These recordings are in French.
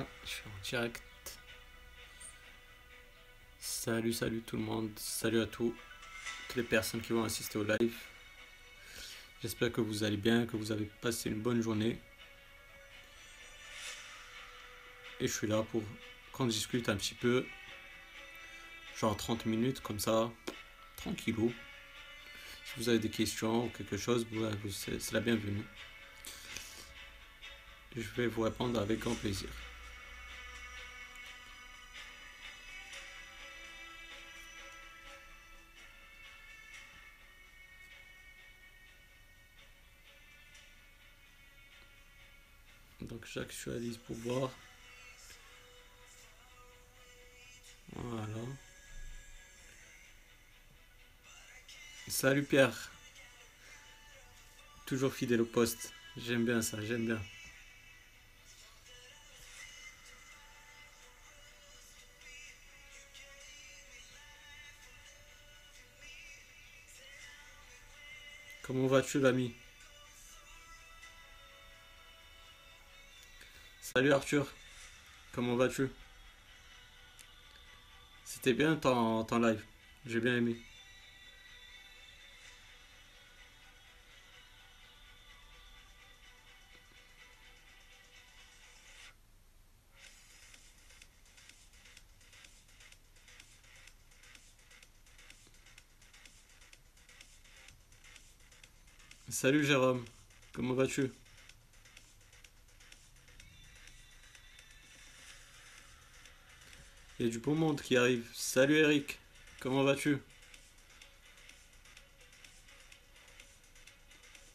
Ah, je suis en direct. Salut, salut tout le monde. Salut à tous, toutes les personnes qui vont assister au live. J'espère que vous allez bien, que vous avez passé une bonne journée. Et je suis là pour qu'on discute un petit peu. Genre 30 minutes comme ça, tranquillou. Si vous avez des questions ou quelque chose, c'est la bienvenue. Je vais vous répondre avec grand plaisir. J'actualise pour voir. Voilà. Salut Pierre. Toujours fidèle au poste. J'aime bien ça, j'aime bien. Comment vas-tu l'ami? Salut Arthur, comment vas-tu? C'était bien ton, ton live, j'ai bien aimé. Salut Jérôme, comment vas-tu? Il y a du beau monde qui arrive. Salut Eric, comment vas-tu?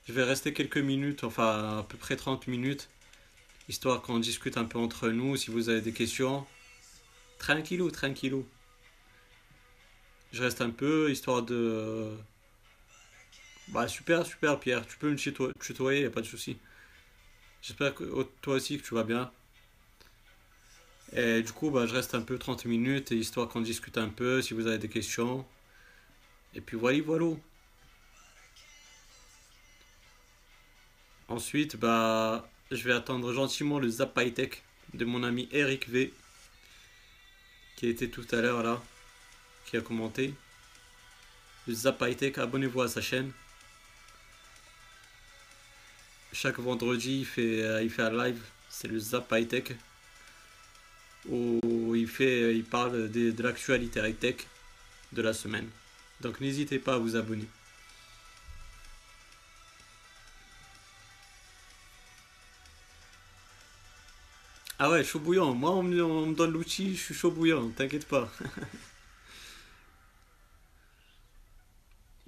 Je vais rester quelques minutes, enfin à peu près 30 minutes, histoire qu'on discute un peu entre nous, si vous avez des questions. Tranquillou, tranquillou. Je reste un peu, histoire de... Bah super, super Pierre, tu peux me tutoyer, y a pas de souci. J'espère que toi aussi que tu vas bien. Et du coup, bah, je reste un peu 30 minutes, histoire qu'on discute un peu, si vous avez des questions. Et puis voilà, voilà. Ensuite, bah, je vais attendre gentiment le Zap Tech de mon ami Eric V, qui était tout à l'heure là, qui a commenté. Le Zap abonnez-vous à sa chaîne. Chaque vendredi, il fait, euh, il fait un live, c'est le Zap où il, fait, il parle de, de l'actualité high-tech de la semaine. Donc n'hésitez pas à vous abonner. Ah ouais, chaud bouillant. Moi, on me, donne l'outil, je suis chaud bouillant, t'inquiète pas.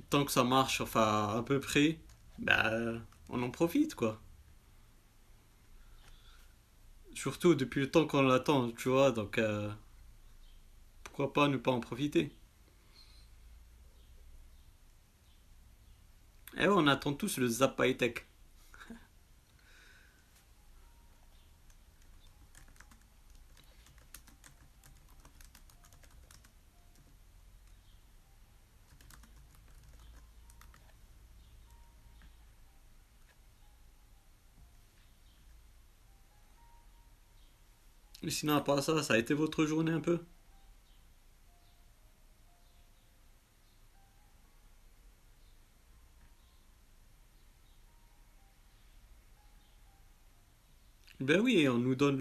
Tant que ça marche, enfin, à peu près, bah, on en profite, quoi. Surtout depuis le temps qu'on l'attend, tu vois, donc euh, pourquoi pas ne pas en profiter? Eh on attend tous le Zap Tech. Sinon, à part ça, ça a été votre journée un peu? Ben oui, on nous donne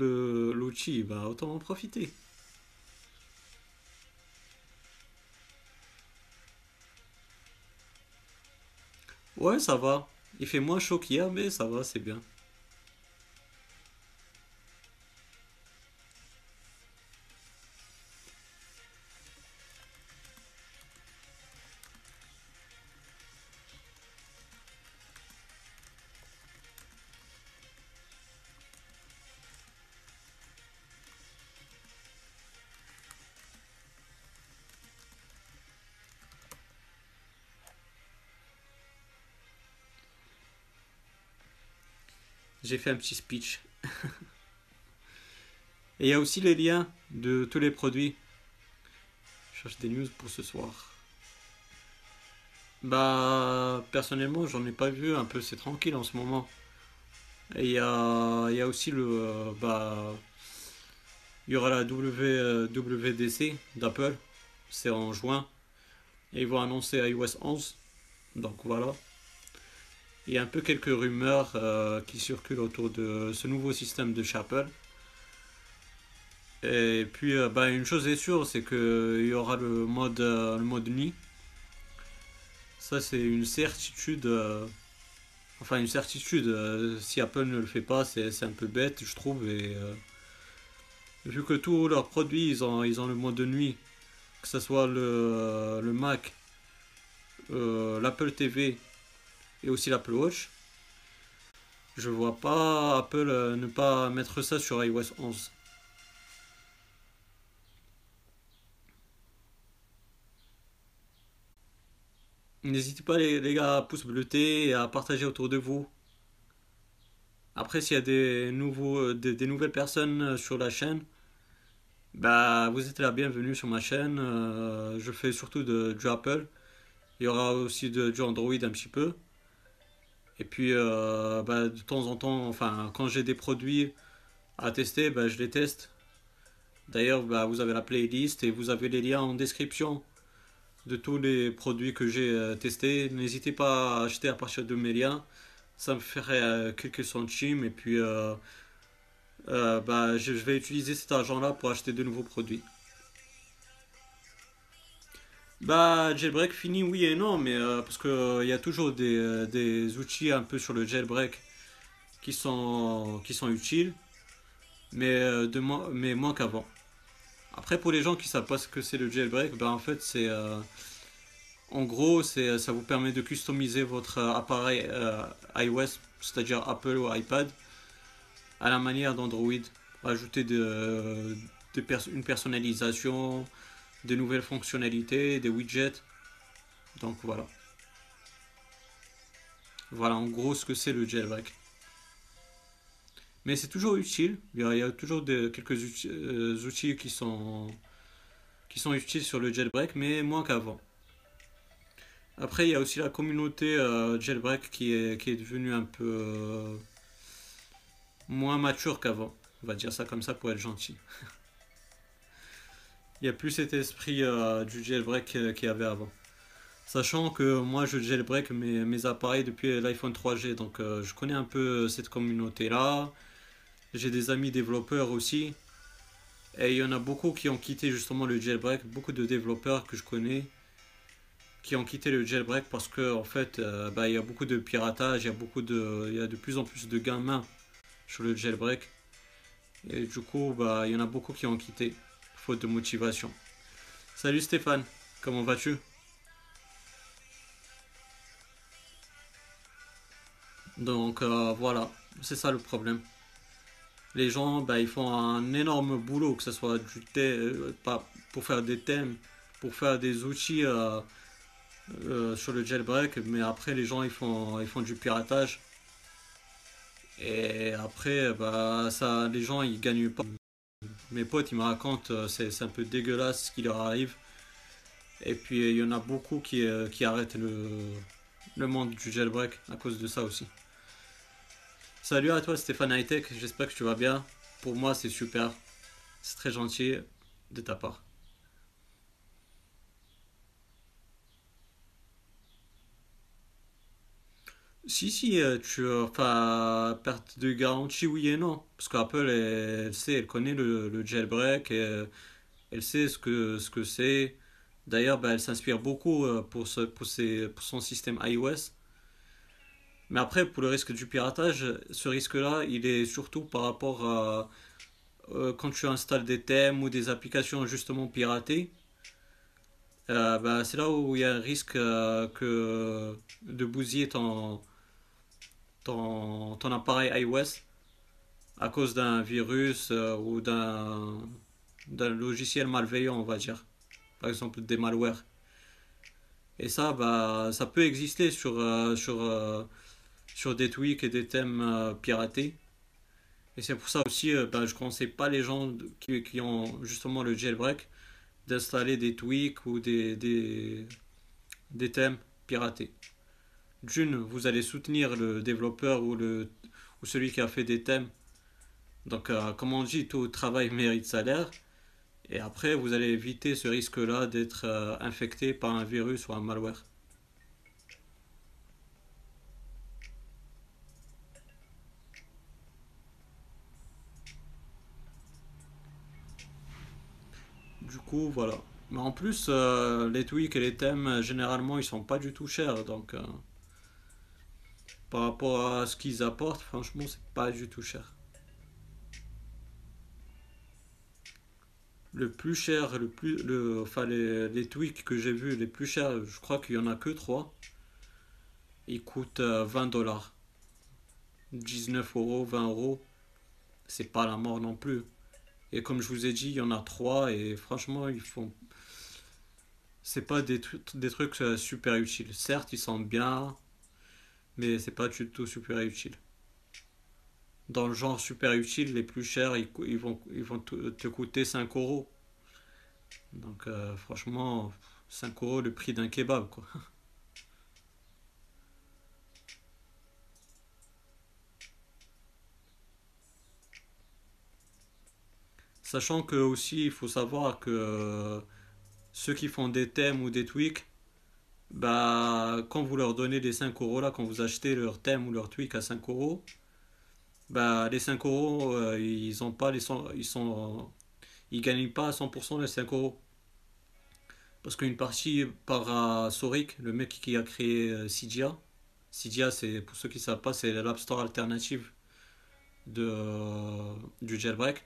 l'outil, bah autant en profiter. Ouais, ça va. Il fait moins chaud qu'hier, mais ça va, c'est bien. J'ai fait un petit speech. Et il y a aussi les liens de tous les produits. Je cherche des news pour ce soir. Bah, personnellement, j'en ai pas vu. Un peu, c'est tranquille en ce moment. Et il y a, y a, aussi le. bah, Il y aura la WWDC d'Apple, c'est en juin. Et ils vont annoncer iOS 11. Donc voilà. Il y a un peu quelques rumeurs euh, qui circulent autour de ce nouveau système de chez Apple. Et puis, bah, une chose est sûre, c'est qu'il y aura le mode, euh, le mode nuit. Ça, c'est une certitude. enfin, une certitude. si Apple ne le fait pas, c'est un peu bête, je trouve. Et vu que tous leurs produits, ils ont, ils ont le mode nuit, que ce soit le, le Mac, l'Apple TV et aussi l'Apple Watch. Je vois pas Apple euh, ne pas mettre ça sur iOS 11. N'hésitez pas les, gars à pouce bleuté et à partager autour de vous. Après s'il y a des, nouveaux, euh, des, nouvelles personnes euh, sur la chaîne, bah vous êtes la bienvenue sur ma chaîne. je fais surtout de, du Apple. Il y aura aussi de, du Android un petit peu. Et puis, euh, bah, de temps en temps, enfin, quand j'ai des produits à tester, bah, je les teste. D'ailleurs, bah, vous avez la playlist et vous avez les liens en description de tous les produits que j'ai euh, testés. N'hésitez pas à acheter à partir de mes liens. Ça me ferait euh, quelques centimes et puis je vais utiliser cet argent-là pour acheter de nouveaux produits. Bah, jailbreak fini, oui et non, mais euh, parce qu'il euh, y a toujours des, euh, des, outils un peu sur le jailbreak qui sont, qui sont utiles, mais, de, mais moins qu'avant. Après, pour les gens qui savent pas ce que c'est le jailbreak, bah, en fait, c'est. en gros, ça vous permet de customiser votre appareil iOS, c'est-à-dire Apple ou iPad, à la manière d'Android. Ajouter de une personnalisation des nouvelles fonctionnalités, des widgets. Donc voilà. Voilà en gros ce que c'est le jailbreak. Mais c'est toujours utile. Il y a, toujours quelques euh, outils, qui, sont, qui sont utiles sur le jailbreak, mais moins qu'avant. Après, il y a aussi la communauté euh, jailbreak qui est, qui est devenue un peu euh, moins mature qu'avant. On va dire ça comme ça pour être gentil. il n'y a plus cet esprit euh, du jailbreak euh, qu'il y avait avant. Sachant que moi je jailbreak mes, appareils depuis l'iPhone 3G, donc euh, je connais un peu cette communauté-là. J'ai des amis développeurs aussi. Et il y en a beaucoup qui ont quitté justement le jailbreak, beaucoup de développeurs que je connais qui ont quitté le jailbreak parce que en fait bah, il y a beaucoup de piratage, il y a beaucoup de il y a de plus en plus de gamins sur le jailbreak. Et du coup bah, il y en a beaucoup qui ont quitté de motivation. Salut Stéphane, comment vas-tu? Donc euh, voilà, c'est ça le problème. Les gens, bah, ils font un énorme boulot, que ce soit du euh, pas pour faire des thèmes, pour faire des outils euh, sur le jailbreak, mais après les gens ils font, ils font du piratage. Et après, bah, ça, les gens ils gagnent pas mes potes, ils me racontent, euh, c'est un peu dégueulasse ce qui leur arrive. Et puis il y en a beaucoup qui, euh, qui arrêtent le, le monde du jailbreak à cause de ça aussi. Salut à toi Stéphane Hightech, j'espère que tu vas bien. Pour moi c'est super, c'est très gentil de ta part. Si, si, euh, tu, enfin, perte de garantie, oui et non. Parce qu'Apple, elle, elle, sait, elle connaît le, jailbreak, et, elle sait ce que ce que c'est. D'ailleurs, bah, elle s'inspire beaucoup euh, pour, ce, pour, ses, pour son système iOS. Mais après, pour le risque du piratage, ce risque-là, il est surtout par rapport à euh, quand tu installes des thèmes ou des applications justement piratées. bah, c'est là où il y a un risque que de bousiller ton, ton, appareil iOS à cause d'un virus euh, ou d'un logiciel malveillant, on va dire. Par exemple, des malwares. Et ça, bah, ça peut exister sur, euh, sur, euh, sur des tweaks et des thèmes piratés. Et c'est pour ça aussi, bah, je ne conseille pas les gens qui, qui, ont justement le jailbreak d'installer des tweaks ou des, des, des thèmes piratés d'une, vous allez soutenir le développeur ou, le, ou celui qui a fait des thèmes Donc, euh, comme on dit, tout travail mérite salaire. Et après, vous allez éviter ce risque-là d'être euh, infecté par un virus ou un malware. Du coup, voilà. Mais en plus, euh, les tweaks et les thèmes, généralement, ils sont pas du tout chers. Donc, par rapport à ce qu'ils apportent, franchement, c'est pas du tout cher. Le plus cher, le plus, le, enfin, les, tweaks que j'ai vus, les plus chers, je crois qu'il y en a que 3. Ils coûtent euh, 20 dollars. 19 euros, 20 euros. C'est pas la mort non plus. Et comme je vous ai dit, il y en a 3 et franchement, ils font c'est pas des, trucs- des trucs euh, super utiles. Certes, ils sont bien, mais c'est pas du tout super utile. Dans le genre super utile, les plus chers, ils, vont, ils vont te te coûter 5 euros. Donc, euh, franchement, 5 euros le prix d'un kebab, quoi. Sachant que aussi, il faut savoir que euh, ceux qui font des thèmes ou des tweaks, bah, quand vous leur donnez les 5 euros là, quand vous achetez leur thème ou leur tweak à 5 euros, bah, les 5 euros, euh, ils ont pas les cent- ils sont, ils gagnent pas à 100% les 5 euros. Parce qu'une partie part à Soric, le mec qui a créé euh, Cydia. Cydia, c'est, pour ceux qui savent pas, c'est l'App Store alternative de, du jailbreak.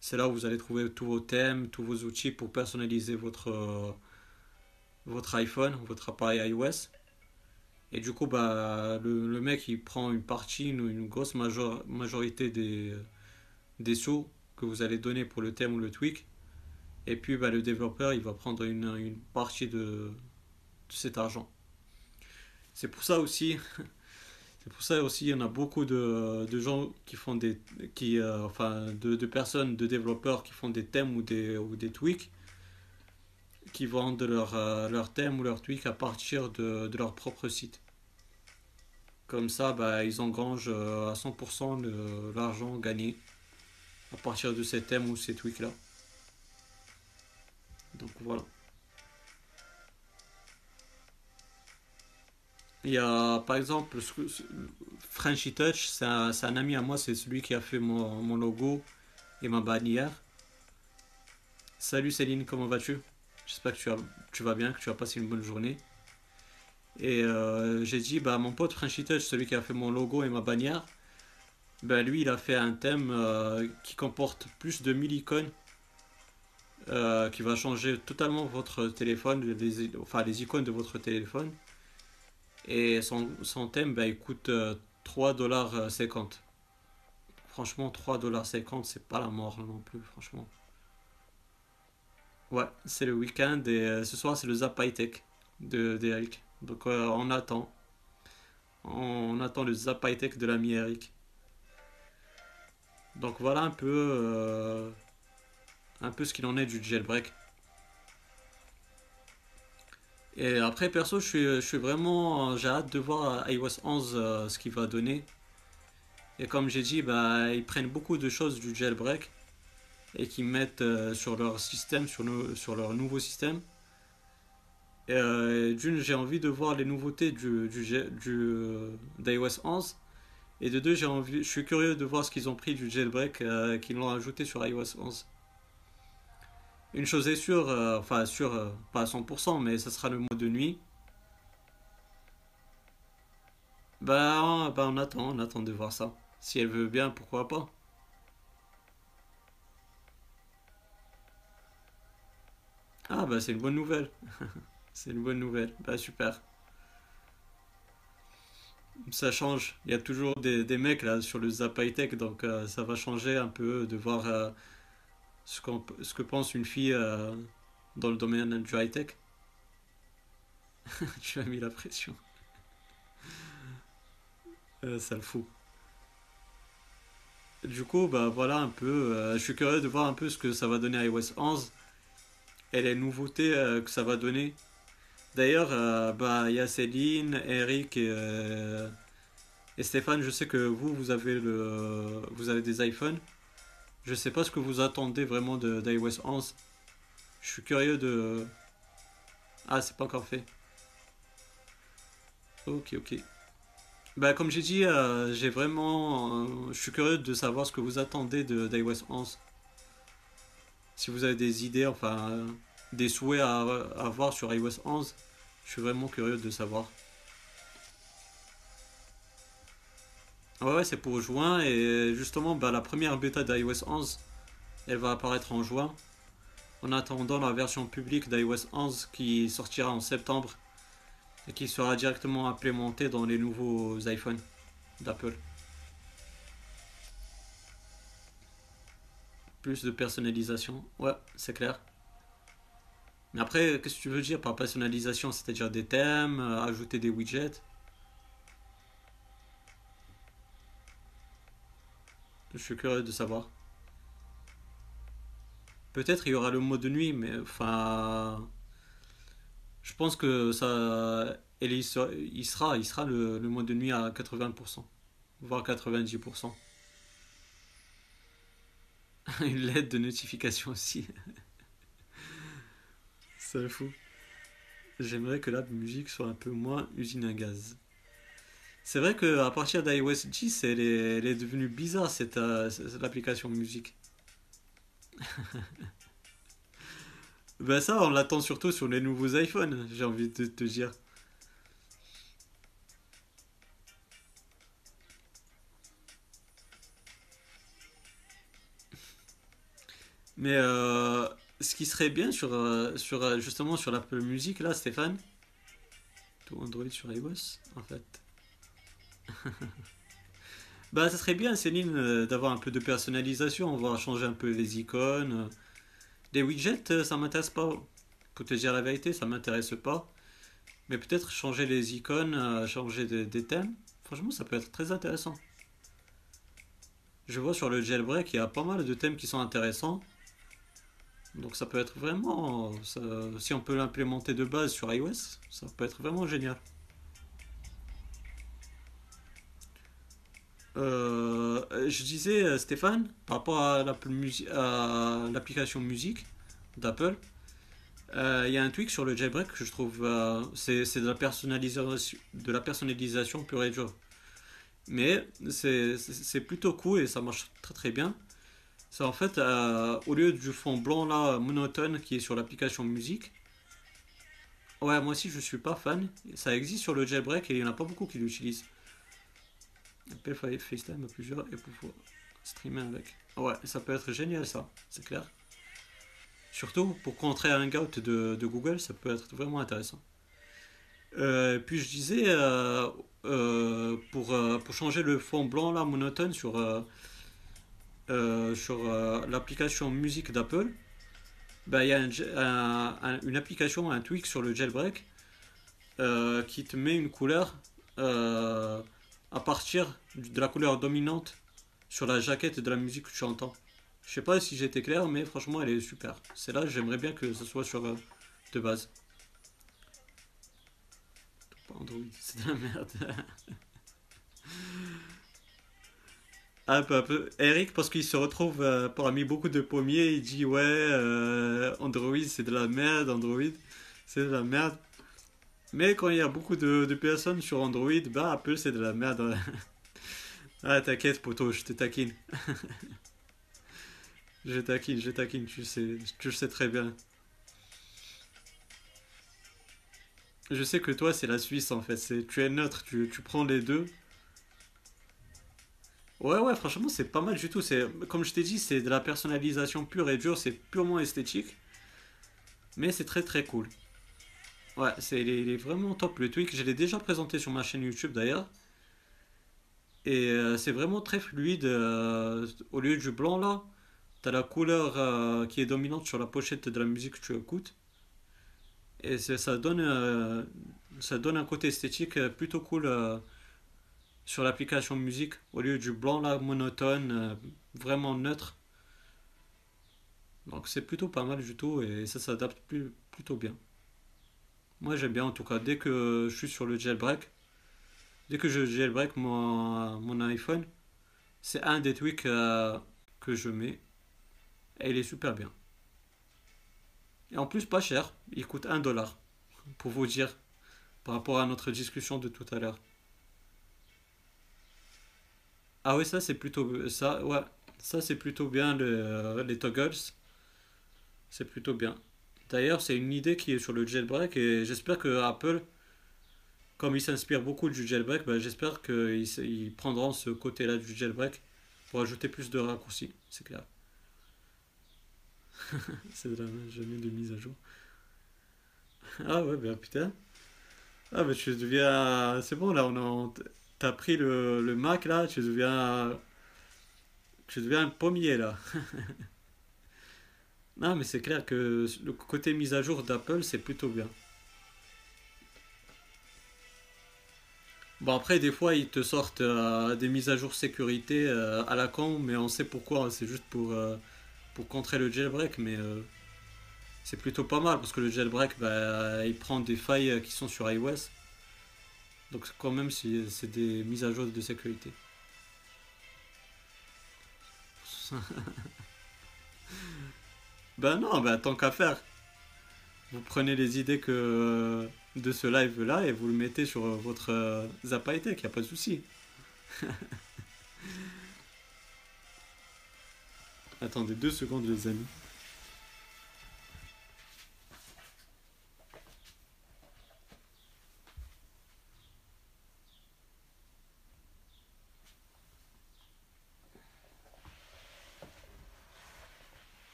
C'est là où vous allez trouver tous vos thèmes, tous vos outils pour personnaliser votre, votre iPhone, votre appareil iOS. Et du coup, bah, le, mec, il prend une partie, une, grosse major- majorité des, des sous que vous allez donner pour le thème ou le tweak. Et puis, bah, le développeur, il va prendre une, une partie de, de cet argent. C'est pour ça aussi, c'est pour ça aussi, il y en a beaucoup de, de gens qui font des, qui, euh, enfin, de, de personnes, de développeurs qui font des thèmes ou des, ou des tweaks, qui vendent leur, euh, leur thème ou leur tweak à partir de, de leur propre site. Comme ça, bah, ils engrangent euh, à 100% le- l'argent gagné à partir de ces thèmes ou ces tweaks-là. Donc voilà. Il y a par exemple Frenchy Touch, c'est un, un ami à moi, c'est celui qui a fait mon, mon logo et ma bannière. Salut Céline, comment vas-tu? J'espère que tu, as- tu vas bien, que tu as passé une bonne journée. Et euh, j'ai dit, bah mon pote Frenchy celui qui a fait mon logo et ma bannière, bah lui il a fait un thème euh, qui comporte plus de 1000 icônes, euh, qui va changer totalement votre téléphone, les, enfin les icônes de votre téléphone. Et son, son thème, bah, il coûte euh, 3,50$. Franchement, 3,50$, c'est pas la mort non plus, franchement. Ouais, c'est le week-end et euh, ce soir c'est le Zap High Tech de d'Eric. Donc euh, on attend. On attend le Zap Tech de l'ami Eric. Donc voilà un peu, euh, un peu ce qu'il en est du jailbreak. Et après, perso, je suis, je suis vraiment, j'ai hâte de voir iOS 11 euh, ce qu'il va donner. Et comme j'ai dit, bah, ils prennent beaucoup de choses du jailbreak et qu'ils mettent euh, sur leur système, sur, leur nouveau système. Euh, d'une, j'ai envie de voir les nouveautés du, du, euh, d'iOS 11. Et de deux, j'ai envie, je suis curieux de voir ce qu'ils ont pris du jailbreak qu'ils l'ont ajouté sur iOS 11. Une chose est sûre, enfin sûre, pas à 100%, mais ça sera le mode de nuit. Bah, bah, on attend, on attend de voir ça. Si elle veut bien, pourquoi pas. Ah bah c'est une bonne nouvelle. C'est une bonne nouvelle. Bah super. Ça change. Il y a toujours des, mecs là sur le Zap High Tech, donc euh, ça va changer un peu de voir euh, ce que pense une fille euh, dans le domaine du high tech. Tu as mis la pression. Ça le fout. Du coup, bah voilà un peu. je suis curieux de voir un peu ce que ça va donner à iOS 11 et les nouveautés euh, que ça va donner. D'ailleurs, euh, bah il y a Céline, Eric et, euh, Et Stéphane, je sais que vous, vous avez, le, vous avez des iPhones. Je sais pas ce que vous attendez vraiment d'iOS 11. Je suis curieux de... Ah, c'est pas encore fait. Ok, ok. Bah, comme j'ai dit, j'ai vraiment... je suis curieux de savoir ce que vous attendez de d'iOS 11. Si vous avez des idées, enfin, des souhaits à, à avoir sur iOS 11, je suis vraiment curieux de savoir. Ouais, ouais, c'est pour juin et justement, bah, la première bêta d'iOS 11, elle va apparaître en juin. En attendant la version publique d'iOS 11 qui sortira en septembre et qui sera directement implémentée dans les nouveaux iPhones d'Apple. Plus de personnalisation, ouais, c'est clair. Mais après, qu'est-ce que tu veux dire par personnalisation? C'est-à-dire des thèmes, euh, ajouter des widgets? Je suis curieux de savoir. Peut-être il y aura le mode de nuit, mais enfin, je pense que ça, il sera, il sera le, le mode de nuit à 80%, voire 90%. Une lettre de notification aussi. C'est fou. J'aimerais que la musique soit un peu moins usine à gaz. C'est vrai qu'à partir d'iOS 10, elle est, elle est devenue bizarre cette, euh, cette application musique. Ben ça, on l'attend surtout sur les nouveaux iPhones, j'ai envie de te dire. Mais euh, ce qui serait bien sur, euh, sur euh, justement sur l'Apple Music là, Stéphane, tout Android sur iOS en fait. Bah ça serait bien Céline d'avoir un peu de personnalisation, on va changer un peu les icônes. Les widgets, ça m'intéresse pas. Pour te dire la vérité, ça m'intéresse pas. Mais peut-être changer les icônes, changer des, des thèmes, franchement ça peut être très intéressant. Je vois sur le jailbreak, il y a pas mal de thèmes qui sont intéressants. Donc ça peut être vraiment, si on peut l'implémenter de base sur iOS, ça peut être vraiment génial. Euh, je disais, euh, Stéphane, par rapport à l'application musique d'Apple, euh, il y a un tweak sur le jailbreak que je trouve, c'est de la personnalisation, de la personnalisation pure et dure. Mais c'est plutôt cool et ça marche très très bien. C'est en fait, euh, au lieu du fond blanc là, monotone qui est sur l'application musique, ouais, moi aussi je suis pas fan. Ça existe sur le jailbreak et il y en a pas beaucoup qui l'utilisent. Apple Fa- FaceTime à plusieurs et pouvoir streamer avec. Ouais, ça peut être génial ça, c'est clair. Surtout pour contrer un Hangout de, Google, ça peut être vraiment intéressant. Euh, puis je disais, euh, pour, pour changer le fond blanc là, monotone sur, euh, sur euh, l'application musique d'Apple, bah, il y a une application, un tweak sur le jailbreak euh, qui te met une couleur à partir de la couleur dominante sur la jaquette de la musique que tu entends. Je sais pas si j'étais clair, mais franchement, elle est super. C'est là, j'aimerais bien que ce soit sur de base. C'est de la merde. Un peu, peu. Eric, parce qu'il se retrouve euh, parmi beaucoup de pommiers, il dit ouais, euh, Android c'est de la merde, Android c'est de la merde. Mais quand il y a beaucoup de, personnes sur Android, bah Apple c'est de la merde. Ah, t'inquiète, poto, je te taquine. Je taquine, je taquine, tu sais, tu sais très bien. Je sais que toi, c'est la Suisse en fait. Tu es neutre, tu, tu prends les deux. Ouais, ouais, franchement, c'est pas mal du tout. C'est, comme je t'ai dit, c'est de la personnalisation pure et dure. C'est purement esthétique, mais c'est très très cool. Ouais, c'est, il est, vraiment top le tweak. Je l'ai déjà présenté sur ma chaîne YouTube d'ailleurs. Et euh, c'est vraiment très fluide. euh, au lieu du blanc là, t'as la couleur euh, qui est dominante sur la pochette de la musique que tu écoutes. Et c'est- ça donne, ça donne un côté esthétique plutôt cool sur l'application musique. Au lieu du blanc là, monotone, euh, vraiment neutre. Donc c'est plutôt pas mal du tout et ça s'adapte plutôt bien. Moi j'aime bien en tout cas. Dès que je suis sur le jailbreak, Dès que je jailbreak mon, mon iPhone, c'est un des tweaks euh, que je mets. Et il est super bien. Et en plus, pas cher. Il coûte 1 dollar. Pour vous dire, par rapport à notre discussion de tout à l'heure. Ah oui, ça c'est plutôt ça ouais, ça c'est plutôt bien le, les toggles. C'est plutôt bien. D'ailleurs, c'est une idée qui est sur le jailbreak et j'espère que Apple comme ils s'inspirent beaucoup du jailbreak, ben, j'espère qu'ils ils prendront ce côté-là du jailbreak pour ajouter plus de raccourcis, c'est clair. c'est de la jamais de mise à jour. Ah ouais, ben putain. Ah ben tu deviens... C'est bon là, on a... T'as pris le, le Mac là, tu deviens... Tu deviens un pommier là. non mais c'est clair que le côté mise à jour d'Apple c'est plutôt bien. Bon, après, des fois, ils te sortent euh, des mises à jour sécurité euh, à la con, mais on sait pourquoi. C'est juste pour, euh, pour contrer le jailbreak, mais c'est plutôt pas mal parce que le jailbreak, bah, il prend des failles qui sont sur iOS. Donc, quand même, c'est des mises à jour de sécurité. ben non, ben tant qu'à faire. Vous prenez les idées que de ce live là et vous le mettez sur votre euh, Zapatec, il n'y a pas de souci. Attendez deux secondes les amis.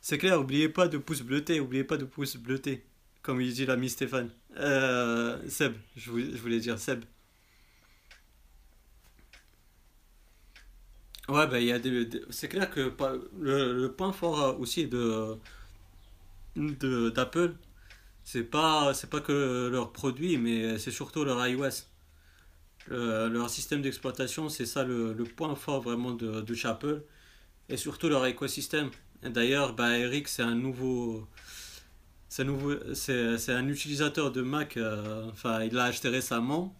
C'est clair, oubliez pas de pouce bleuté, oubliez pas de pouce bleuté, comme il dit l'ami Stéphane. Euh, Seb, je voulais, dire Seb. Ouais, bah, y a des, c'est clair que le, point fort aussi de d'Apple, c'est pas c'est pas que leurs produits, mais c'est surtout leur iOS. Euh, leur système d'exploitation, c'est ça le, point fort vraiment de, Apple et surtout leur écosystème. D'ailleurs, bah, Eric, c'est un nouveau. C'est, c'est, un utilisateur de Mac, euh, enfin, il l'a acheté récemment,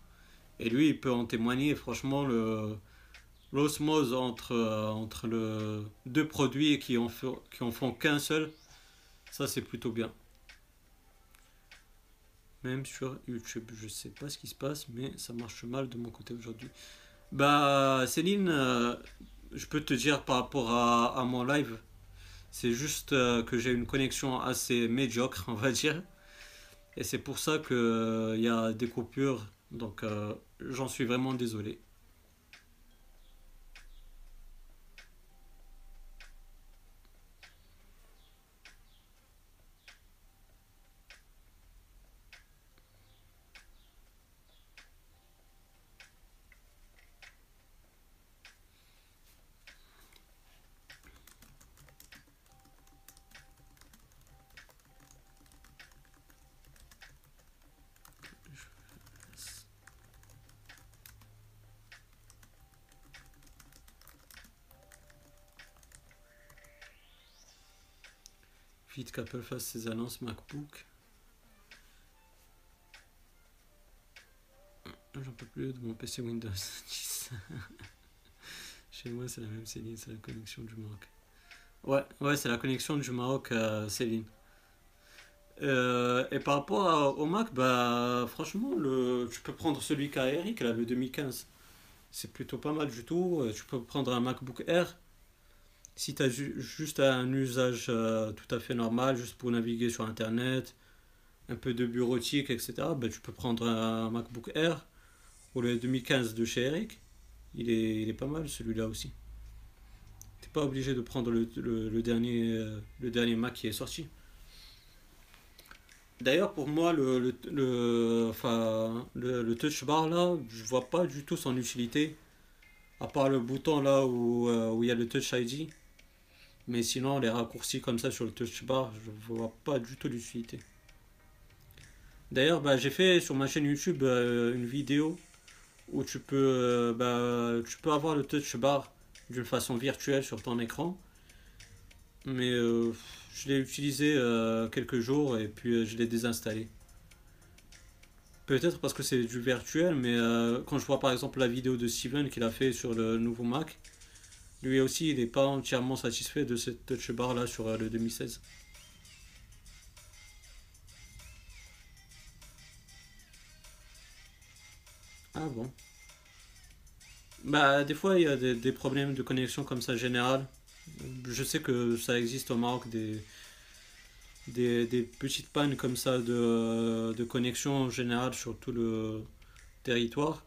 et lui, il peut en témoigner. Franchement, l'osmose entre, euh, entre le, deux produits qui en, qui en font qu'un seul, ça, c'est plutôt bien. Même sur YouTube, je sais pas ce qui se passe, mais ça marche mal de mon côté aujourd'hui. Bah, Céline, euh, je peux te dire par rapport à, à mon live, c'est juste euh, que j'ai une connexion assez médiocre, on va dire. Et c'est pour ça qu'il euh, y a des coupures. Donc j'en suis vraiment désolé. qu'Apple fasse ses annonces MacBook. J'en peux plus de mon PC Windows 10. Chez moi, c'est la même Céline, c'est la connexion du Maroc. Ouais, ouais, c'est la connexion du Maroc, euh, Céline. Euh, et par rapport au Mac, bah franchement, le, tu peux prendre celui qu'a Eric, là, le 2015. C'est plutôt pas mal du tout. Euh, tu peux prendre un MacBook Air si tu as juste un usage euh, tout à fait normal, juste pour naviguer sur Internet, un peu de bureautique, etc., ben, tu peux prendre un MacBook Air ou le 2015 de chez Eric. Il est, il est pas mal celui-là aussi. Tu n'es pas obligé de prendre le, le, dernier, le dernier Mac qui est sorti. D'ailleurs, pour moi, le, le, enfin, le, touch bar là, je vois pas du tout son utilité. À part le bouton là où, euh, où il y a le touch ID. Mais sinon, les raccourcis comme ça sur le touch bar, je vois pas du tout l'utilité. D'ailleurs, bah, j'ai fait sur ma chaîne YouTube euh, une vidéo où tu peux, euh, bah, tu peux avoir le touch bar d'une façon virtuelle sur ton écran. Mais euh, je l'ai utilisé quelques jours et puis je l'ai désinstallé. Peut-être parce que c'est du virtuel, mais quand je vois par exemple la vidéo de Steven qu'il a fait sur le nouveau Mac, lui aussi il n'est pas entièrement satisfait de cette touch bar là sur euh, le 2016. Ah bon. Bah des fois il y a des, problèmes de connexion comme ça général. Je sais que ça existe au Maroc des, petites pannes comme ça de, de connexion en général sur tout le territoire.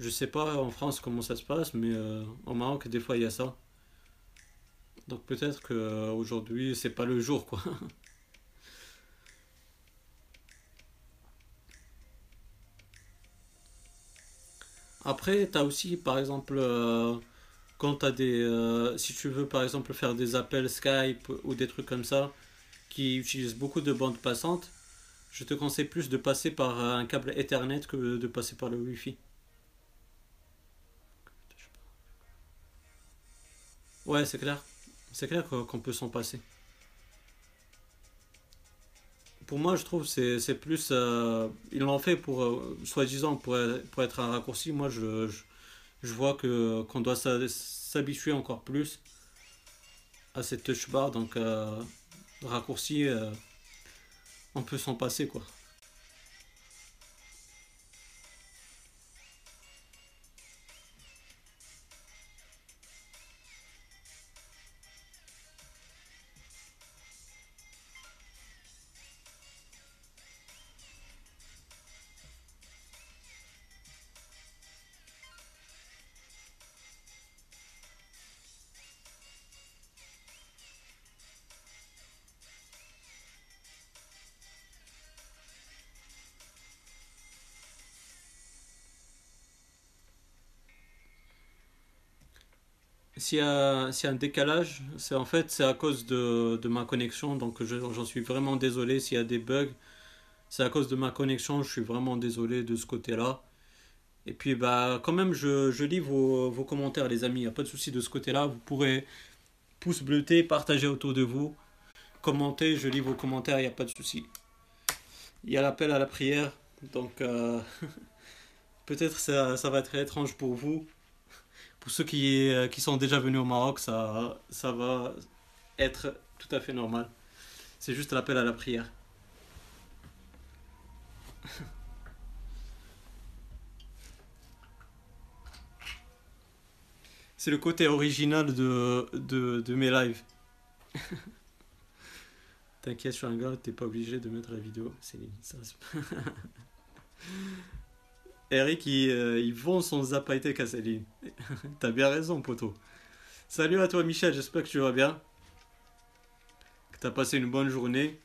Je sais pas en France comment ça se passe, mais euh, au Maroc, des fois, il y a ça. Donc peut-être que euh, aujourd'hui, c'est pas le jour, quoi. Après, t'as aussi, par exemple, euh, quand t'as des... euh, si tu veux, par exemple, faire des appels Skype ou des trucs comme ça, qui utilisent beaucoup de bandes passantes, je te conseille plus de passer par un câble Ethernet que de passer par le Wi-Fi. Ouais, c'est clair. C'est clair qu'on peut s'en passer. Pour moi, je trouve c'est c'est plus. euh, ils l'ont fait pour, euh, soi-disant, pour, pour être un raccourci. Moi, je, je, vois que qu'on doit s'habituer encore plus à cette touch bar. Donc, euh, raccourci, on peut s'en passer, quoi. S'il y a, un décalage, c'est en fait c'est à cause de, ma connexion. Donc, je- j'en suis vraiment désolé s'il y a des bugs. C'est à cause de ma connexion. Je suis vraiment désolé de ce côté-là. Et puis, bah, quand même, je, lis vos, commentaires, les amis. Il n'y a pas de souci de ce côté-là. Vous pourrez pouce bleuté, partager autour de vous, commenter. Je lis vos commentaires, il n'y a pas de souci. Il y a l'appel à la prière. Donc, euh, peut-être ça, ça va être étrange pour vous. Pour ceux qui, euh, qui sont déjà venus au Maroc, ça, ça va être tout à fait normal. C'est juste l'appel à la prière. C'est le côté original de, de, de mes lives. T'inquiète, gars, t'es pas obligé de mettre la vidéo. Céline, ça, c'est- Eric, il, il vend son zap high-tech à Céline. T'as bien raison, poteau. Salut à toi, Michel, j'espère que tu vas bien. Que t'as passé une bonne journée.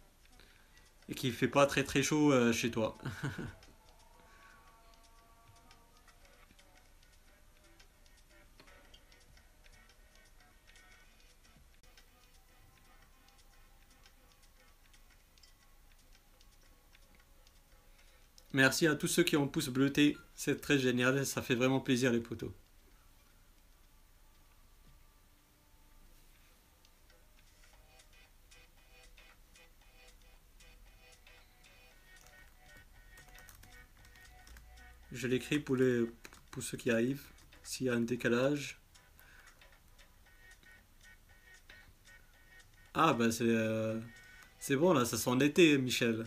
Et qu'il fait pas très très chaud euh, chez toi. Merci à tous ceux qui ont pouce bleuté. C'est très génial, ça fait vraiment plaisir, les poteaux. Je l'écris pour, les, pour ceux qui arrivent. S'il y a un décalage. Ah, bah c'est euh, c'est bon là, ça sent l'été, Michel.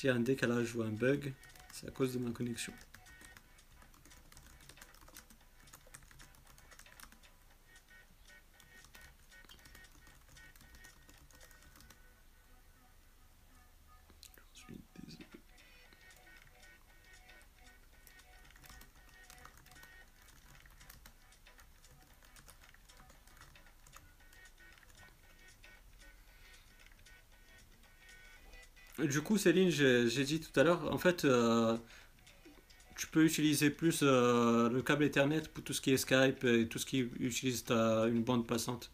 S'il un décalage ou un bug, c'est à cause de ma connexion. Du coup, Céline, j'ai dit tout à l'heure, en fait, euh, tu peux utiliser plus euh, le câble Ethernet pour tout ce qui est Skype et tout ce qui utilise ta- une bande passante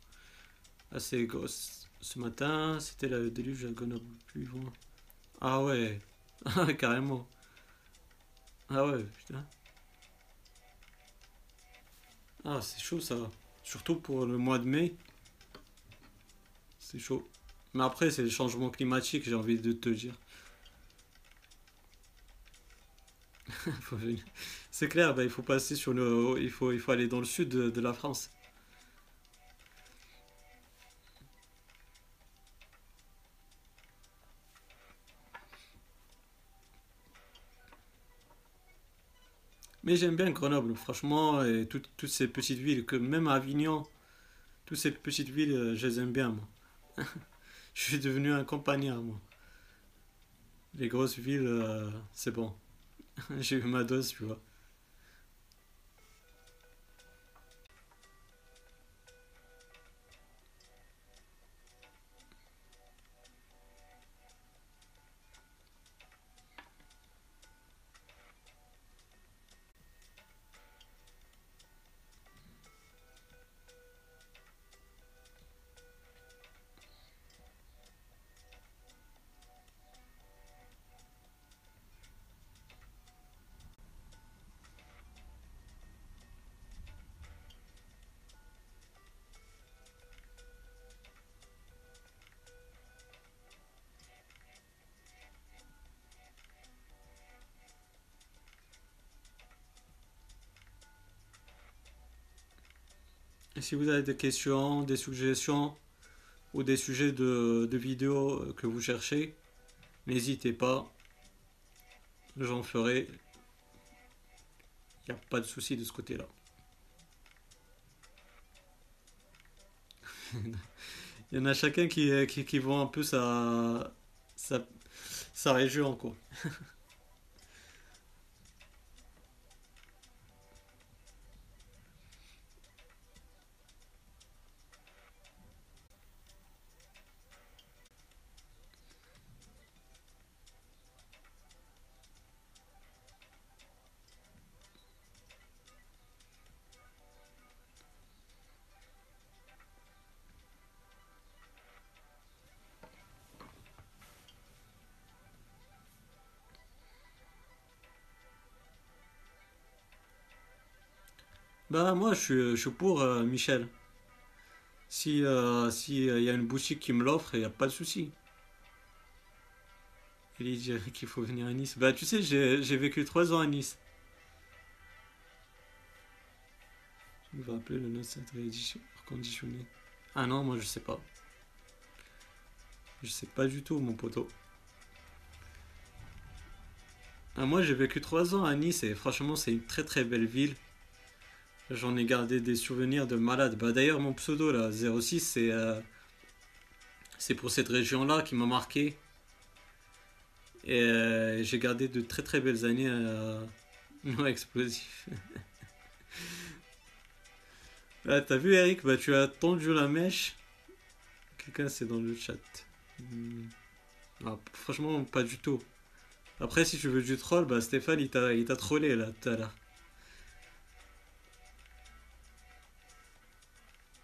assez grosse. Ce matin, c'était le déluge à Grenoble. Plus loin. Ah ouais, Ah, carrément. Ah ouais, putain. Ah, c'est chaud ça. Surtout pour le mois de mai. C'est chaud. Mais après, c'est le changement climatique, j'ai envie de te dire. c'est clair, bah, il faut passer sur le. Il faut, il faut aller dans le sud de, la France. Mais j'aime bien Grenoble, franchement, et toutes, toutes ces petites villes, que même Avignon, toutes ces petites villes, euh, je les aime bien, moi. Je suis devenu un campagnard, moi. Les grosses villes, euh, c'est bon. J'ai eu ma dose, tu vois. Si vous avez des questions, des suggestions ou des sujets de, vidéos que vous cherchez, n'hésitez pas. J'en ferai. Il n'y a pas de souci de ce côté-là. Il y en a chacun qui, qui, vend un peu sa, sa, sa région, quoi. Bah moi je suis, je suis pour euh, Michel. Si euh, si euh, y a une boutique qui me l'offre, il n'y a pas de souci. Il dit qu'il faut venir à Nice. Bah tu sais, j'ai vécu trois ans à Nice. On va appeler le note cette réédition reconditionné. Ah non, moi je sais pas. Je sais pas du tout mon poteau. Ah, moi j'ai vécu trois ans à Nice et franchement c'est une très très belle ville. J'en ai gardé des souvenirs de malade. Bah d'ailleurs mon pseudo là, 06, c'est euh, c'est pour cette région-là qui m'a marqué. Et euh, j'ai gardé de très très belles années euh, non explosif. Ah, t'as vu Eric, bah tu as tendu la mèche. Quelqu'un c'est dans le chat. Hmm. Ah, franchement pas du tout. Après si tu veux du troll, bah Stéphane il t'a il t'a trollé là tout à l'heure.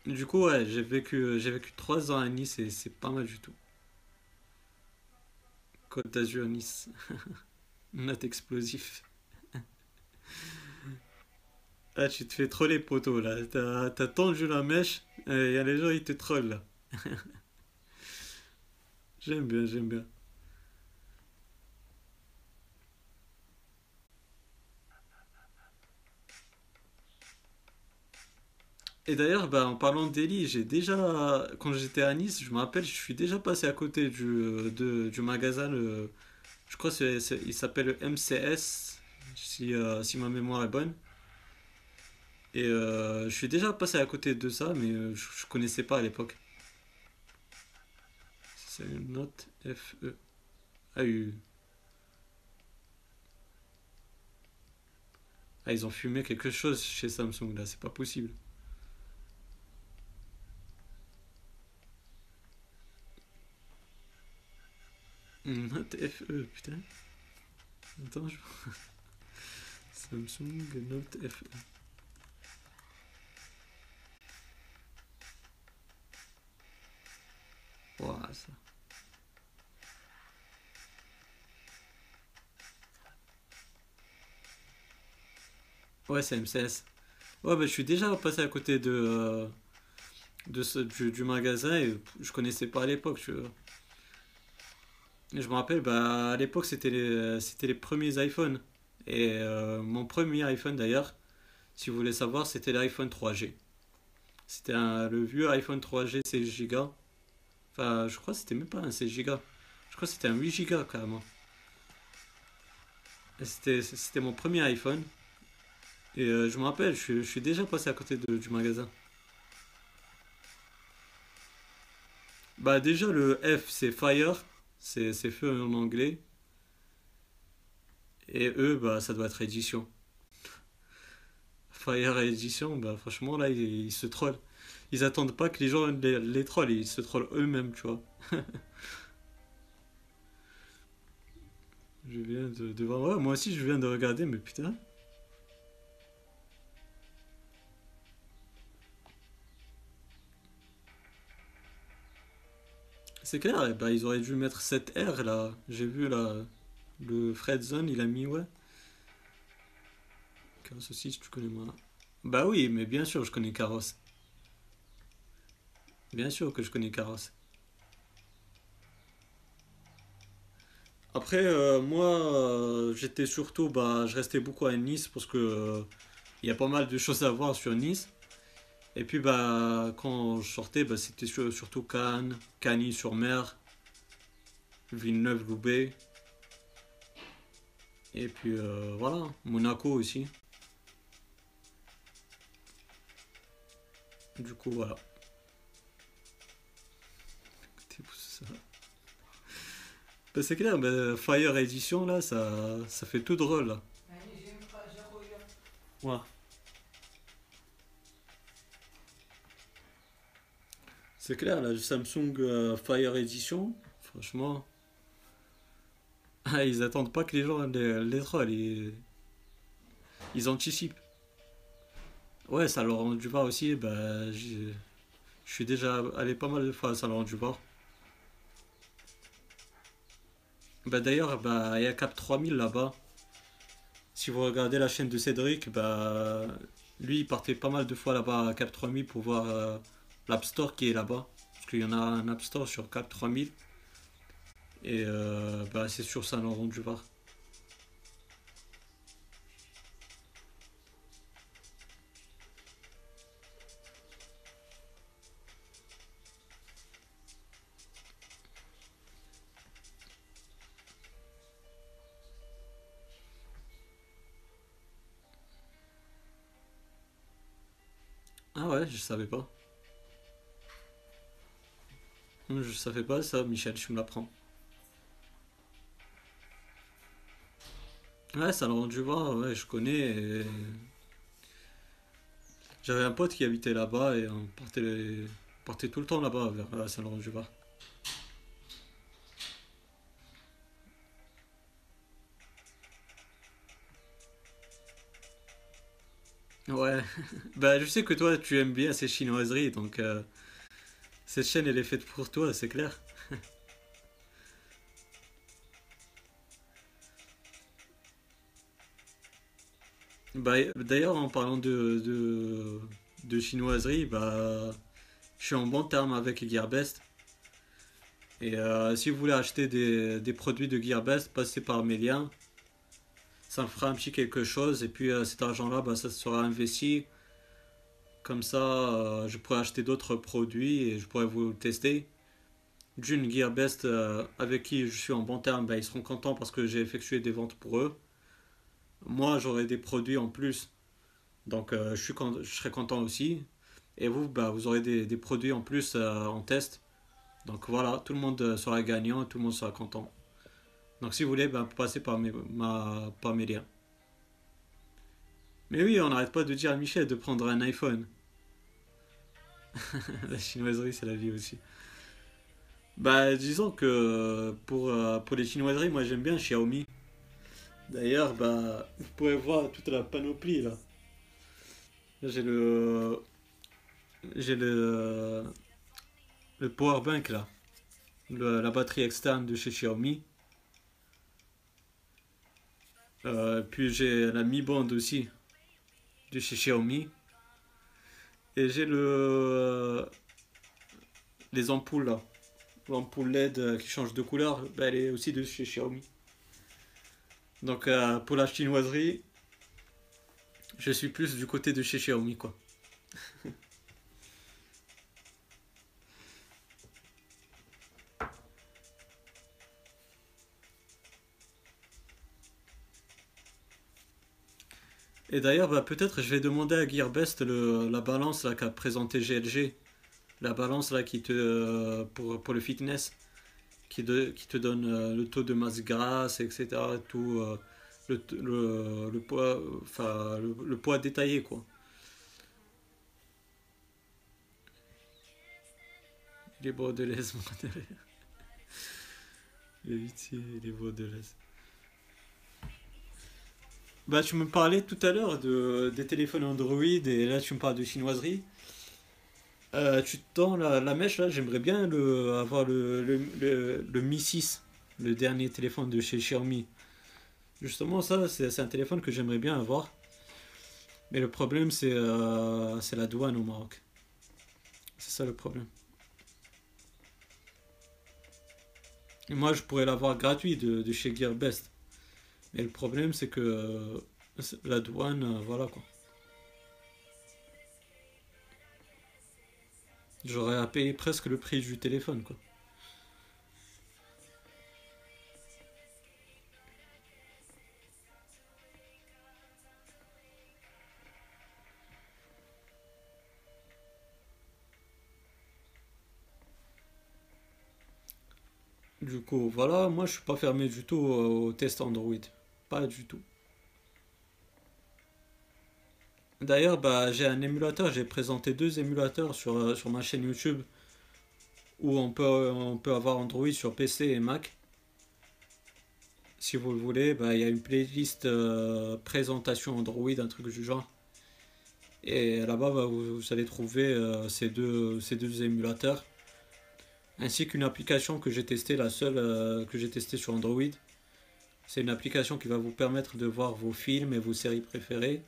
Du coup, ouais, j'ai vécu, j'ai vécu trois ans à Nice et c'est pas mal du tout. Côte d'Azur, Nice. Note explosif. Ah, tu te fais troller, poteau, là. T'as, t'as tendu la mèche, et y a les gens, ils te trollent, là. J'aime bien, j'aime bien. Et d'ailleurs, bah, en parlant d'Eli, j'ai déjà, quand j'étais à Nice, je me rappelle, je suis déjà passé à côté du, de- du magasin, je crois que s'appelle le MCS, si, euh, si ma mémoire est bonne. Et euh, je suis déjà passé à côté de ça, mais euh, je, je connaissais pas à l'époque. C'est une note FE. Ah, ah, ils ont fumé quelque chose chez Samsung, là, c'est pas possible. Note FE, putain. Attends, je... Samsung Note FE. Ouah, ça. Ouais, c'est MCS. Ouais, bah, je suis déjà passé à côté de, euh, de ce, du, du magasin et je connaissais pas à l'époque. tu vois. Je me rappelle, bah, à l'époque, c'était les, c'était les premiers iPhones. Et euh, mon premier iPhone d'ailleurs, si vous voulez savoir, c'était l'iPhone 3G. C'était un- le vieux iPhone 3G 16 Go. Enfin, je crois que c'était même pas un 16 Go. Je crois que c'était un 8 Go carrément. Et C'était, c'était mon premier iPhone. Et euh, je me rappelle, je, je suis déjà passé à côté de- du magasin. Bah déjà le F c'est Fire, c'est feu en anglais. Et E bah ça doit être édition. Fire et édition, bah franchement là ils, se trollent. Ils attendent pas que les gens les, trollent, ils se trollent eux-mêmes, tu vois. Je viens de, ouais, moi aussi je viens de regarder, mais putain. C'est clair, ben, ils auraient dû mettre cette R là. J'ai vu là, le Fred Zone, il a mis ouais. Carrosse aussi, si tu connais moi. Bah oui, mais bien sûr, je connais Carrosse. Bien sûr que je connais Carrosse. Après, euh, moi, euh, j'étais surtout, bah, je restais beaucoup à Nice parce que euh, il y a pas mal de choses à voir sur Nice. Et puis, bah, quand je sortais, bah, c'était sur- surtout Cannes, Cagny-sur-Mer, Villeneuve-Loubet. Et puis, euh, voilà, Monaco aussi. Du coup, voilà. Écoutez, ça- Bah, c'est clair, bah, Fire Edition, là, ça, ça fait tout drôle, là. Ouais. C'est clair, le Samsung euh, Fire Edition, franchement, ah, ils attendent pas que les gens les, les trollent, ils, ils anticipent. Ouais, ça leur rend du voir aussi, bah, je suis déjà allé pas mal de fois à Salon du Var. Bah, d'ailleurs, bah, il y a Cap 3000 là-bas. Si vous regardez la chaîne de Cédric, bah, lui, il partait pas mal de fois là-bas à Cap 3000 pour voir euh, l'App Store qui est là-bas. Parce qu'il y en a un App Store sur Cap 3000. Et euh, bah, c'est sur Saint-Laurent du Var. Ah ouais, je savais pas. Je savais pas ça, Michel, tu me l'apprends. Ouais, Saint-Laurent du Var, ouais, je connais. J'avais un pote qui habitait là-bas et on partait, partait tout le temps là-bas vers Saint-Laurent du Var. Ouais, bah je sais que toi tu aimes bien ces chinoiseries, donc euh, cette chaîne elle est faite pour toi, c'est clair. Bah, d'ailleurs, en parlant de, de, chinoiserie, bah, je suis en bon terme avec Gearbest. Et euh, si vous voulez acheter des, des produits de Gearbest, passez par mes liens. Ça me fera un petit quelque chose. Et puis euh, cet argent-là, bah, ça sera investi. Comme ça, euh, je pourrais acheter d'autres produits et je pourrais vous tester. D'une Gearbest euh, avec qui je suis en bon terme, bah, ils seront contents parce que j'ai effectué des ventes pour eux. Moi, j'aurai des produits en plus. Donc, euh, je serai content aussi. Et vous, bah, vous aurez des, produits en plus en test. Donc voilà, tout le monde sera gagnant, tout le monde sera content. Donc si vous voulez, bah, passez par mes liens. Mais oui, on n'arrête pas de dire à Michel de prendre un iPhone. La chinoiserie, c'est la vie aussi. Bah, disons que pour, euh, pour les chinoiseries, moi j'aime bien Xiaomi. D'ailleurs, bah, vous pouvez voir toute la panoplie là. J'ai le, j'ai le, le power bank là, la batterie externe de chez Xiaomi. Euh, puis j'ai la Mi Band aussi de chez Xiaomi. Et j'ai le. Les ampoules là. L'ampoule LED qui change de couleur, bah, elle est aussi de chez Xiaomi. Donc euh, pour la chinoiserie, je suis plus du côté de chez Xiaomi quoi. Et d'ailleurs, bah, peut-être je vais demander à Gearbest le, la balance qu'a présenté GLG. La balance là qui te euh, pour, pour le fitness qui, qui te donne euh, le taux de masse grasse, etc. Tout, euh, le, le, poids, enfin, le, poids détaillé quoi. Les bordelaises. Les les bordelaises. Bah, tu me parlais tout à l'heure de, des téléphones Android et là tu me parles de chinoiserie. Euh, tu tends la, la mèche là, j'aimerais bien le, avoir le, le, le, Mi 6, le dernier téléphone de chez Xiaomi. Justement, ça, c'est un téléphone que j'aimerais bien avoir. Mais le problème, c'est euh, la douane au Maroc. C'est ça le problème. Et moi, je pourrais l'avoir gratuit de, de chez Gearbest. Mais le problème, c'est que euh, la douane, euh, voilà quoi. J'aurais à payer presque le prix du téléphone quoi. Du coup, voilà, moi je suis pas fermé du tout au test Android. Du tout. D'ailleurs, bah, j'ai un émulateur, j'ai présenté deux émulateurs sur, euh, sur ma chaîne YouTube où on peut, on peut avoir Android sur PC et Mac. Si vous le voulez, bah, il y a une playlist euh, présentation Android, un truc du genre. Et là-bas, bah, vous, allez trouver euh, ces, deux, ces deux émulateurs. Ainsi qu'une application que j'ai testée, la seule que j'ai testée sur Android. C'est une application qui va vous permettre de voir vos films et vos séries préférées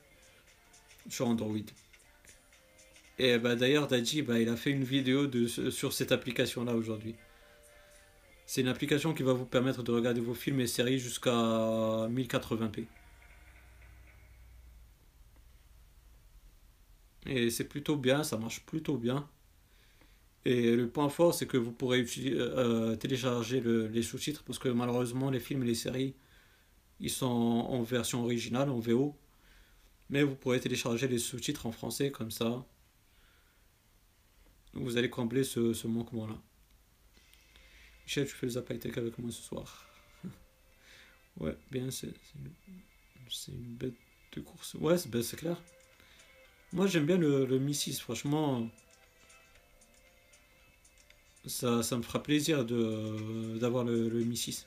sur Android. Et bah, d'ailleurs, Daji, bah, il a fait une vidéo de, sur cette application-là aujourd'hui. C'est une application qui va vous permettre de regarder vos films et séries jusqu'à 1080p. Et c'est plutôt bien, ça marche plutôt bien. Et le point fort, c'est que vous pourrez euh, télécharger les sous-titres parce que malheureusement, les films et les séries, ils sont en version originale, en VO. Mais vous pourrez télécharger les sous-titres en français comme ça. Vous allez combler ce, manquement-là. Michel, tu fais les appels avec moi ce soir. ouais, bien, c'est une, bête de course. Ouais, c'est clair. Moi, j'aime bien le, le Mi 6, franchement. Ça, ça me fera plaisir d'avoir le, le Mi 6.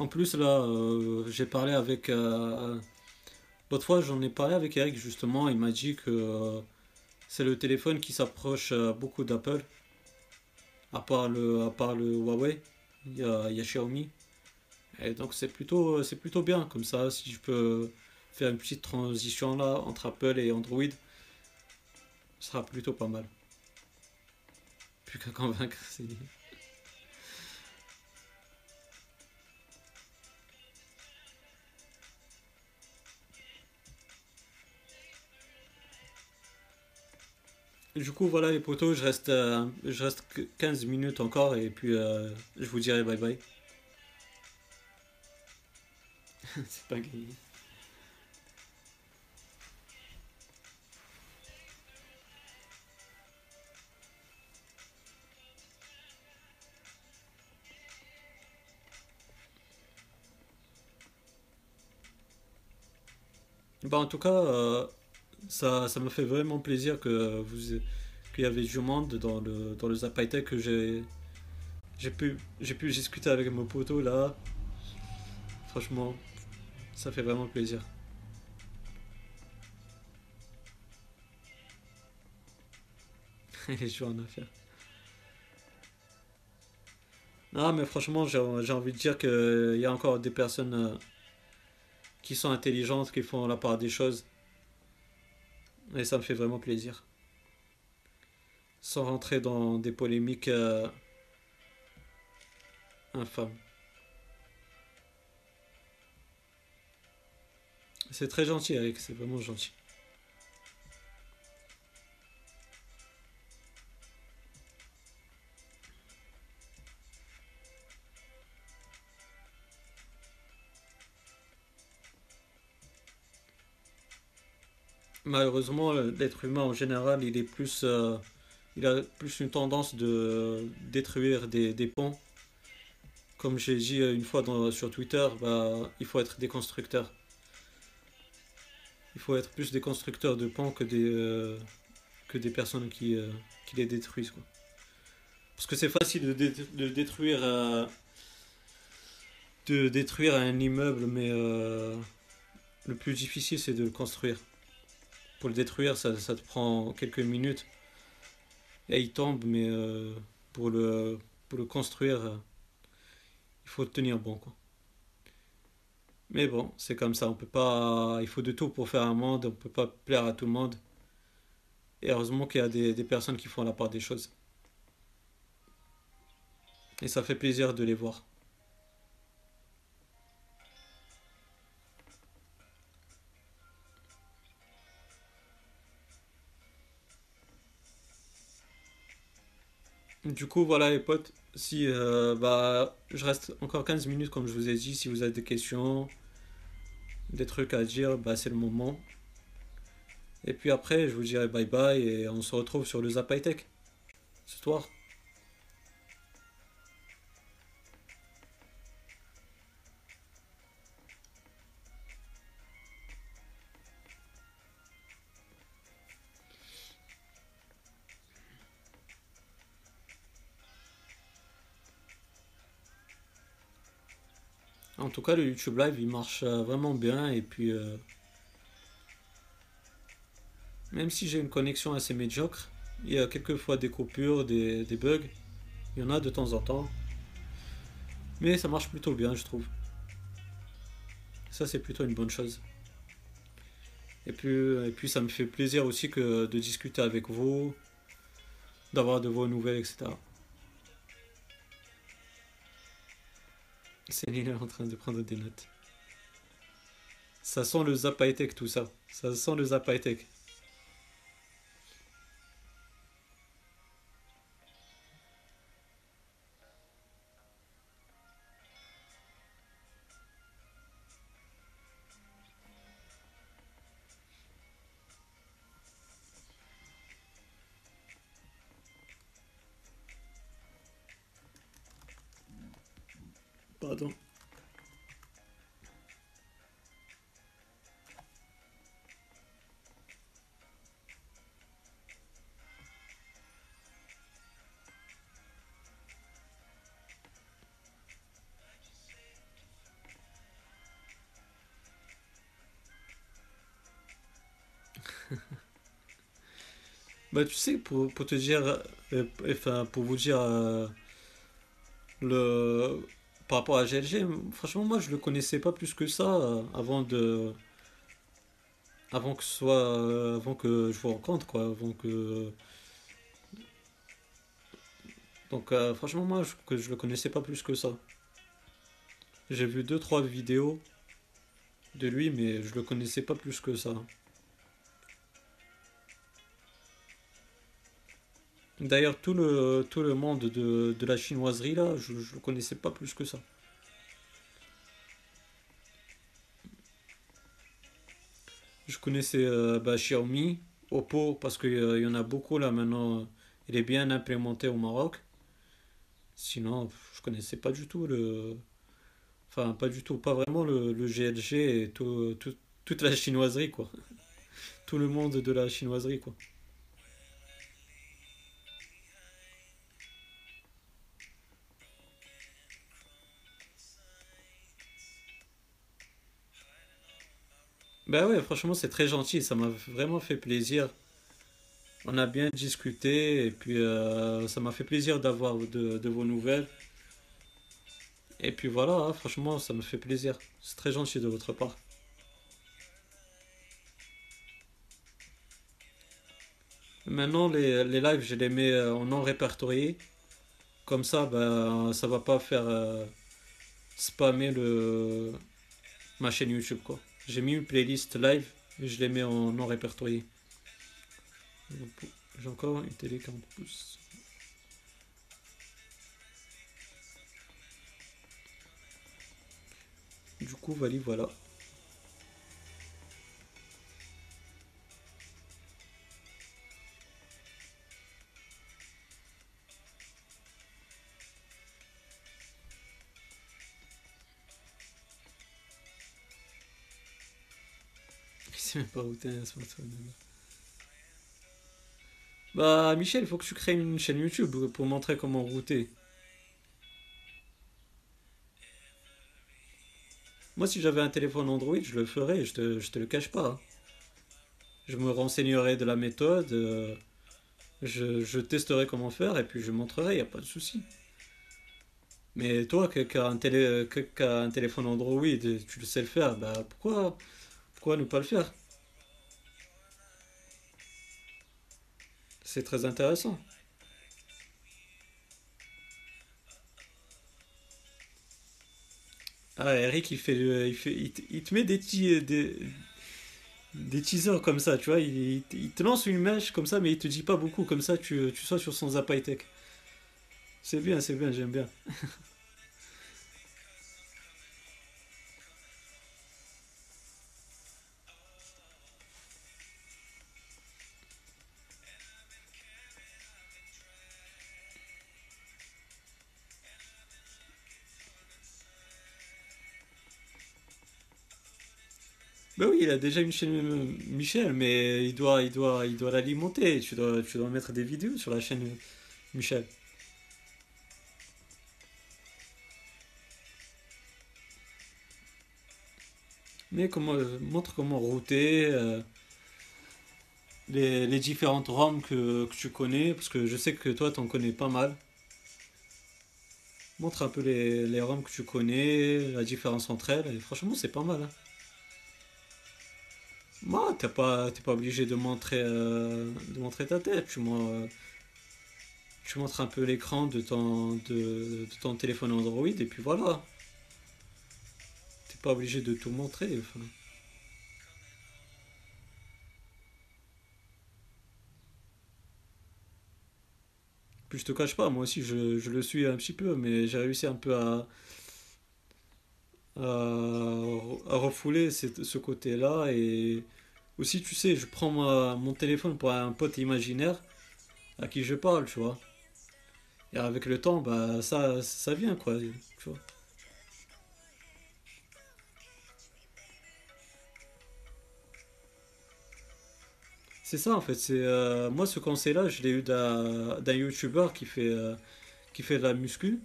En plus, là, euh, j'ai parlé avec. Euh, l'autre fois, j'en ai parlé avec Eric, justement. Il m'a dit que euh, c'est le téléphone qui s'approche beaucoup d'Apple. À part le, à part le Huawei, il y Xiaomi. Et donc, c'est plutôt, plutôt bien. Comme ça, si je peux faire une petite transition là entre Apple et Android, ce sera plutôt pas mal. Plus qu'à convaincre, c'est Du coup, voilà les potos, je reste, euh, je reste 15 minutes encore et puis euh, je vous dirai bye bye. C'est pas gagné. Bah en tout cas, euh, ça, ça me fait vraiment plaisir que vous qu'il y avait du monde dans le dans le que j'ai j'ai pu j'ai pu discuter avec mon poteau là. Franchement, ça fait vraiment plaisir. Les jours en affaire. Non, mais franchement, j'ai envie de dire qu'il y a encore des personnes euh, qui sont intelligentes, qui font la part des choses. Et ça me fait vraiment plaisir. Sans rentrer dans des polémiques euh, infâmes. C'est très gentil, Eric, c'est vraiment gentil. Malheureusement, l'être humain en général, euh, il a plus une tendance de détruire des, ponts. Comme j'ai dit une fois sur Twitter, bah, il faut être des constructeurs. Il faut être plus des constructeurs de ponts que des, euh, personnes qui, euh, les détruisent. Parce que c'est facile de, dé- de détruire, euh, de détruire un immeuble, mais euh, le plus difficile, c'est de le construire. Pour le détruire, ça, te prend quelques minutes. Et il tombe, mais euh, pour le, construire, euh, il faut tenir bon. Mais bon, c'est comme ça, on peut pas. Il faut de tout pour faire un monde, on peut pas plaire à tout le monde. Et heureusement qu'il y a des personnes qui font la part des choses. Et ça fait plaisir de les voir. Du coup, voilà les potes. Si euh, bah je reste encore 15 minutes comme je vous ai dit, si vous avez des questions, des trucs à dire, bah c'est le moment. Et puis après, je vous dirai bye bye et on se retrouve sur le Zap High Tech ce soir. En tout cas, le YouTube Live il marche euh, vraiment bien et puis euh, même si j'ai une connexion assez médiocre, il y a quelquefois des coupures, des, des bugs. Il y en a de temps en temps. Mais ça marche plutôt bien, je trouve. Ça, c'est plutôt une bonne chose. Et puis, et puis ça me fait plaisir aussi que de discuter avec vous, d'avoir de vos nouvelles, etc. Est en train de prendre des notes. Ça sent le Zap High Tech, tout ça. Ça sent le Zap High Tech. Bah, tu sais, pour, pour te dire, euh, enfin, pour vous dire, euh, le, par rapport à GLG, franchement, moi, je le connaissais pas plus que ça euh, avant de, avant que ce soit, avant que je vous rencontre, quoi, avant que, donc, franchement, moi, je, que je le connaissais pas plus que ça. J'ai vu deux, trois vidéos de lui, mais je le connaissais pas plus que ça. D'ailleurs, tout le, monde de, la chinoiserie, là, je, je le connaissais pas plus que ça. Je connaissais euh, bah, Xiaomi, Oppo, parce qu'il y en a beaucoup là maintenant. Il est bien implémenté au Maroc. Sinon, je connaissais pas du tout le. Enfin, pas du tout, pas vraiment le, GLG et tout, tout- toute la chinoiserie, quoi. Tout le monde de la chinoiserie, quoi. Ben ouais, franchement, c'est très gentil. Ça m'a vraiment fait plaisir. On a bien discuté et puis euh, ça m'a fait plaisir d'avoir de, vos nouvelles. Et puis voilà, hein, franchement, ça me fait plaisir. C'est très gentil de votre part. Maintenant, les, les lives, je les mets euh, en non répertorié. Comme ça, ben, ça va pas faire euh, spammer le, ma chaîne YouTube, quoi. J'ai mis une playlist live et je les mets en non répertorié. J'ai encore une télé 40 pouces. Du coup, voilà, voilà. Même pas. Bah, Michel, il faut que tu crées une chaîne YouTube pour montrer comment router. Moi, si j'avais un téléphone Android, je le ferais, je te, je te le cache pas. Je me renseignerai de la méthode, euh, je, je testerai comment faire et puis je montrerai, n'y a pas de souci. Mais toi, qui as un, télé, un téléphone Android tu le sais le faire, bah pourquoi, pourquoi ne pas le faire? C'est très intéressant. Ah, Eric, il fait, le- il fait, il te, met des petits, des, des teasers comme ça, tu vois. Il, te lance une mèche comme ça, mais il te dit pas beaucoup, comme ça, tu, tu sois sur son Zap High Tech. C'est bien, c'est bien, j'aime bien. Bah oui, il a déjà une chaîne Michel, mais il doit, l'alimenter. Tu dois, mettre des vidéos sur la chaîne Michel. Mais comment, montre comment router, euh, les, différentes ROM que, tu connais, parce que je sais que toi, t'en connais pas mal. Montre un peu les, les ROM que tu connais, la différence entre elles, franchement, c'est pas mal, hein. Moi, t'es pas, t'es pas obligé de montrer, euh, de montrer ta tête. Tu, mon- tu montres un peu l'écran de ton, de, de ton téléphone Android, et puis voilà. T'es pas obligé de tout montrer. enfin. Puis je te cache pas, moi aussi, je, je le suis un petit peu, mais j'ai réussi un peu à, à, refouler ce côté-là. Et aussi, tu sais, je prends ma- mon téléphone pour un pote imaginaire à qui je parle, tu vois. Et avec le temps, bah, ça, ça vient, quoi, tu vois. C'est ça, en fait. C'est, euh, moi, ce conseil-là, je l'ai eu d'un YouTuber qui fait, euh, qui fait de la muscu.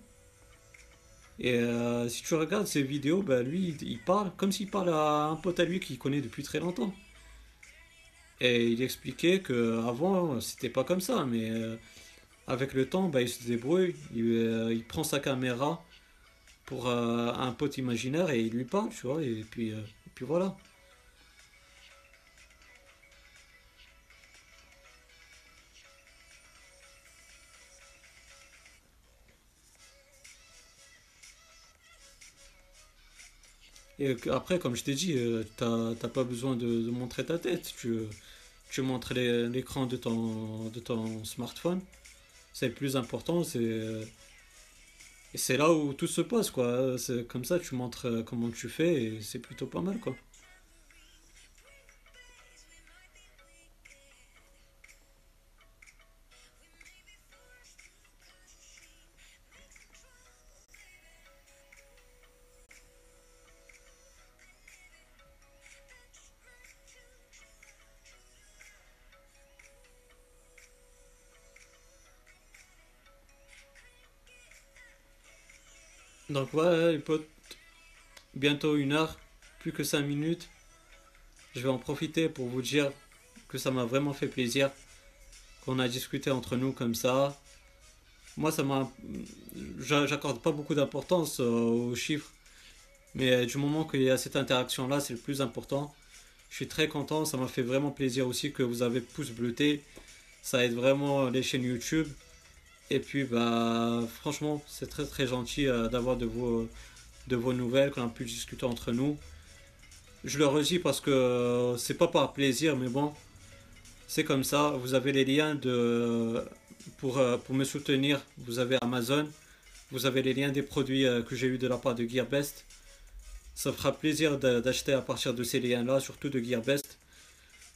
Et euh, si tu regardes ses vidéos, bah, lui, il, parle comme s'il parle à un pote à lui qu'il connaît depuis très longtemps. Et il expliquait que avant c'était pas comme ça, mais euh, avec le temps, bah, il se débrouille, il, euh, prend sa caméra pour euh, un pote imaginaire et il lui parle, tu vois, et puis, et puis voilà. Et après, comme je t'ai dit, euh, t'as pas besoin de, montrer ta tête, tu, tu montres l'écran de ton, de ton smartphone, c'est le plus important, c'est c'est là où tout se passe, quoi. Comme ça, tu montres euh, comment tu fais et c'est plutôt pas mal, quoi. Donc ouais, les potes, bientôt une heure, plus que cinq minutes. Je vais en profiter pour vous dire que ça m'a vraiment fait plaisir qu'on a discuté entre nous comme ça. Moi, ça m'a, j'a- j'accorde pas beaucoup d'importance aux chiffres, mais du moment qu'il y a cette interaction-là, c'est le plus important. Je suis très content, ça m'a fait vraiment plaisir aussi que vous avez pouce bleuté. Ça aide vraiment les chaînes YouTube. Et puis, bah, franchement, c'est très très gentil euh, d'avoir de vos, nouvelles, qu'on a pu discuter entre nous. Je le redis parce que euh, c'est pas par plaisir, mais bon, c'est comme ça. Vous avez les liens de, pour, euh, me soutenir. Vous avez Amazon. Vous avez les liens des produits que j'ai eu de la part de GearBest. Ça fera plaisir d'acheter à partir de ces liens-là, surtout de GearBest.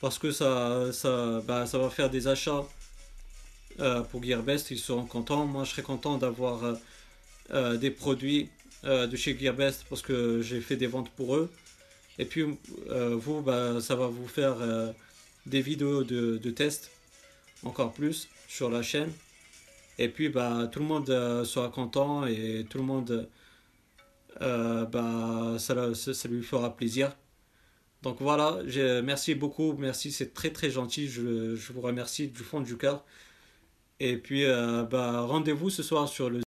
Parce que ça, ça, bah, ça va faire des achats euh, pour Gearbest, ils seront contents. Moi, je serais content d'avoir euh, euh, des produits de chez Gearbest parce que j'ai fait des ventes pour eux. Et puis, vous, bah, ça va vous faire des vidéos de, de test encore plus sur la chaîne. Et puis, bah, tout le monde sera content et tout le monde, bah, ça, lui fera plaisir. Donc voilà, merci beaucoup, merci, c'est très très gentil, je, vous remercie du fond du cœur. Et puis, euh, bah, rendez-vous ce soir sur le